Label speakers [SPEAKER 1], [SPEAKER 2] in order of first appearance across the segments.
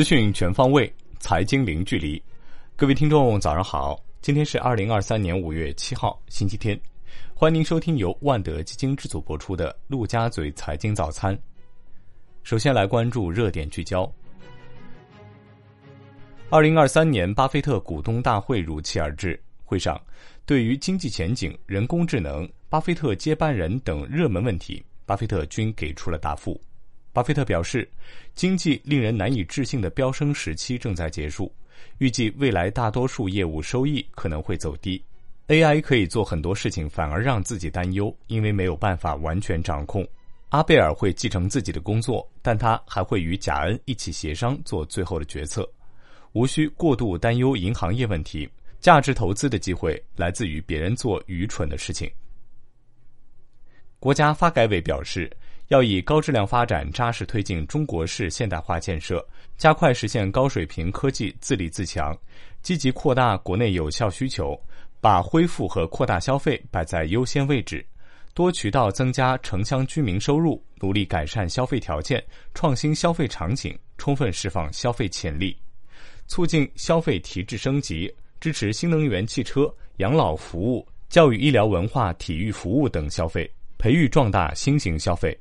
[SPEAKER 1] 资讯全方位，财经零距离。各位听众，早上好！今天是二零二三年五月七号，星期天。欢迎您收听由万德基金制作播出的《陆家嘴财经早餐》。首先来关注热点聚焦。二零二三年巴菲特股东大会如期而至，会上对于经济前景、人工智能、巴菲特接班人等热门问题，巴菲特均给出了答复。巴菲特表示，经济令人难以置信的飙升时期正在结束，预计未来大多数业务收益可能会走低。AI 可以做很多事情，反而让自己担忧，因为没有办法完全掌控。阿贝尔会继承自己的工作，但他还会与贾恩一起协商做最后的决策。无需过度担忧银行业问题，价值投资的机会来自于别人做愚蠢的事情。国家发改委表示。要以高质量发展扎实推进中国式现代化建设，加快实现高水平科技自立自强，积极扩大国内有效需求，把恢复和扩大消费摆在优先位置，多渠道增加城乡居民收入，努力改善消费条件，创新消费场景，充分释放消费潜力，促进消费提质升级，支持新能源汽车、养老服务、教育医疗文化体育服务等消费，培育壮大新型消费。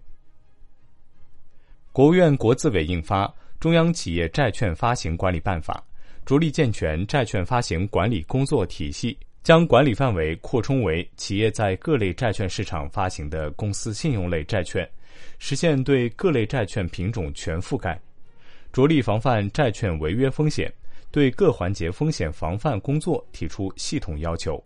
[SPEAKER 1] 国务院国资委印发《中央企业债券发行管理办法》，着力健全债券发行管理工作体系，将管理范围扩充为企业在各类债券市场发行的公司信用类债券，实现对各类债券品种全覆盖，着力防范债券违约风险，对各环节风险防范工作提出系统要求。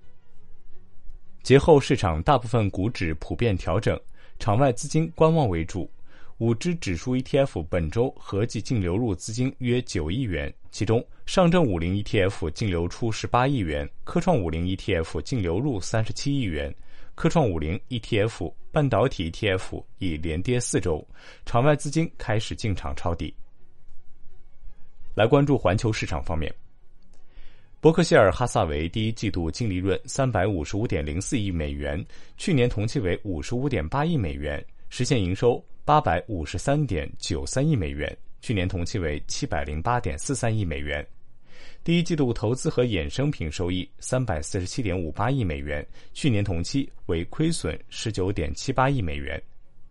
[SPEAKER 1] 节后市场大部分股指普遍调整，场外资金观望为主。五只指数 ETF 本周合计净流入资金约九亿元，其中上证五零 ETF 净流出十八亿元，科创五零 ETF 净流入三十七亿元。科创五零 ETF、半导体 ETF 已连跌四周，场外资金开始进场抄底。来关注环球市场方面，伯克希尔哈萨韦第一季度净利润三百五十五点零四亿美元，去年同期为五十五点八亿美元，实现营收。八百五十三点九三亿美元，去年同期为七百零八点四三亿美元。第一季度投资和衍生品收益三百四十七点五八亿美元，去年同期为亏损十九点七八亿美元。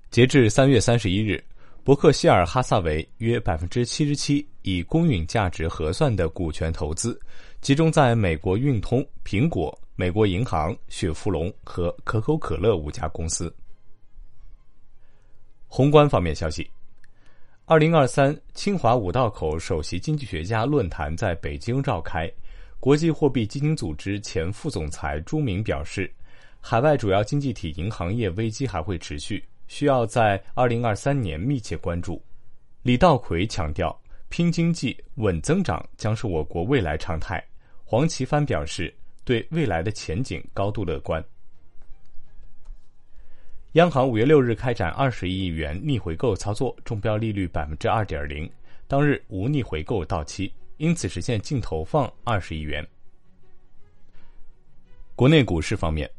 [SPEAKER 1] 截至三月三十一日，伯克希尔哈萨韦约百分之七十七以公允价值核算的股权投资，集中在美国运通、苹果、美国银行、雪佛龙和可口可乐五家公司。宏观方面消息，二零二三清华五道口首席经济学家论坛在北京召开。国际货币基金组织前副总裁朱明表示，海外主要经济体银行业危机还会持续，需要在二零二三年密切关注。李道葵强调，拼经济、稳增长将是我国未来常态。黄奇帆表示，对未来的前景高度乐观。央行五月六日开展二十亿元逆回购操作，中标利率百分之二点零，当日无逆回购到期，因此实现净投放二十亿元。国内股市方面，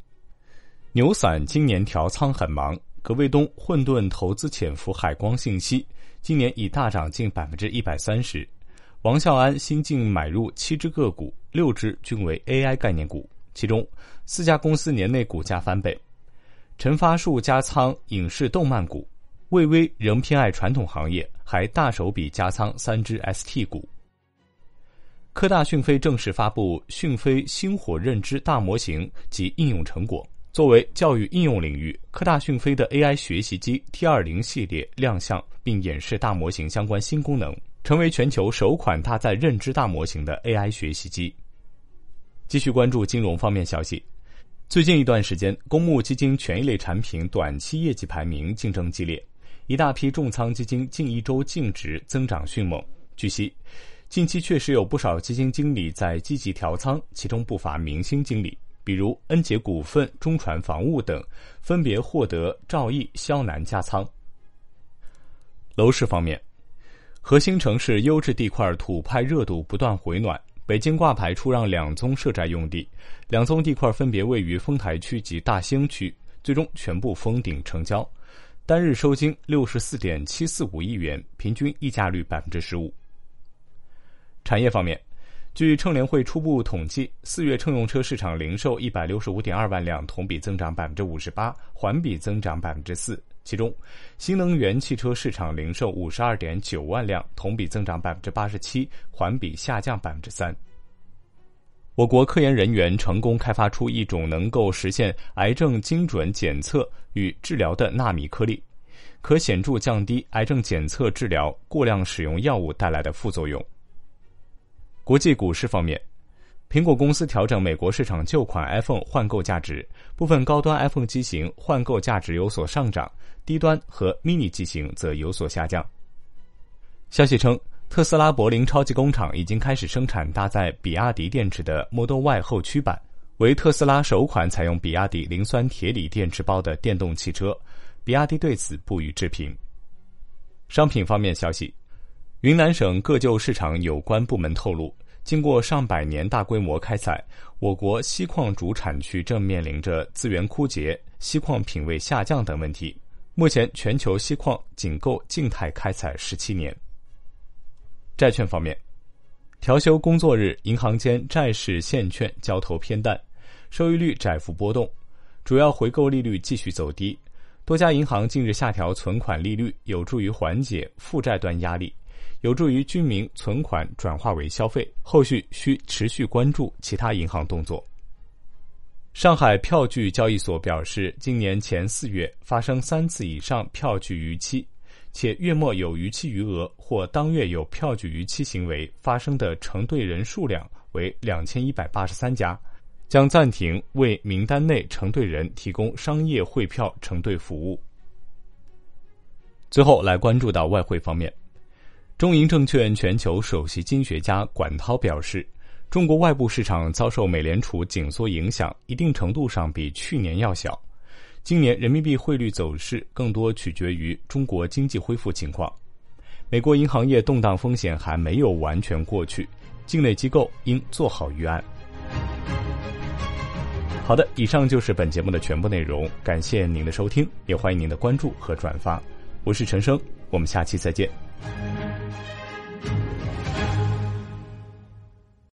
[SPEAKER 1] 牛散今年调仓很忙，葛卫东混沌投资潜伏海光信息，今年已大涨近百分之一百三十。王孝安新进买入七只个股，六只均为 AI 概念股，其中四家公司年内股价翻倍。陈发树加仓影视动漫股，魏巍仍偏爱传统行业，还大手笔加仓三只 ST 股。科大讯飞正式发布讯飞星火认知大模型及应用成果。作为教育应用领域，科大讯飞的 AI 学习机 T 二零系列亮相，并演示大模型相关新功能，成为全球首款搭载认知大模型的 AI 学习机。继续关注金融方面消息。最近一段时间，公募基金权益类产品短期业绩排名竞争激烈，一大批重仓基金近一周净值增长迅猛。据悉，近期确实有不少基金经理在积极调仓，其中不乏明星经理，比如恩捷股份、中船防务等，分别获得赵毅、肖楠加仓。楼市方面，核心城市优质地块土拍热度不断回暖。北京挂牌出让两宗涉宅用地，两宗地块分别位于丰台区及大兴区，最终全部封顶成交，单日收金六十四点七四五亿元，平均溢价率百分之十五。产业方面，据乘联会初步统计，四月乘用车市场零售一百六十五点二万辆，同比增长百分之五十八，环比增长百分之四。其中，新能源汽车市场零售五十二点九万辆，同比增长百分之八十七，环比下降百分之三。我国科研人员成功开发出一种能够实现癌症精准检测与治疗的纳米颗粒，可显著降低癌症检测治疗过量使用药物带来的副作用。国际股市方面，苹果公司调整美国市场旧款 iPhone 换购价值，部分高端 iPhone 机型换购价值有所上涨，低端和 mini 机型则有所下降。消息称。特斯拉柏林超级工厂已经开始生产搭载比亚迪电池的 Model Y 后驱版，为特斯拉首款采用比亚迪磷酸铁锂电池包的电动汽车。比亚迪对此不予置评。商品方面消息，云南省各就市场有关部门透露，经过上百年大规模开采，我国锡矿主产区正面临着资源枯竭、锡矿品位下降等问题。目前，全球锡矿仅够静态开采十七年。债券方面，调休工作日，银行间债市现券交投偏淡，收益率窄幅波动，主要回购利率继续走低。多家银行近日下调存款利率，有助于缓解负债端压力，有助于居民存款转化为消费。后续需持续关注其他银行动作。上海票据交易所表示，今年前四月发生三次以上票据逾期。且月末有逾期余额或当月有票据逾期行为发生的承兑人数量为两千一百八十三家，将暂停为名单内承兑人提供商业汇票承兑服务。最后来关注到外汇方面，中银证券全球首席经学家管涛表示，中国外部市场遭受美联储紧缩影响，一定程度上比去年要小。今年人民币汇率走势更多取决于中国经济恢复情况，美国银行业动荡风险还没有完全过去，境内机构应做好预案。好的，以上就是本节目的全部内容，感谢您的收听，也欢迎您的关注和转发。我是陈生，我们下期再见。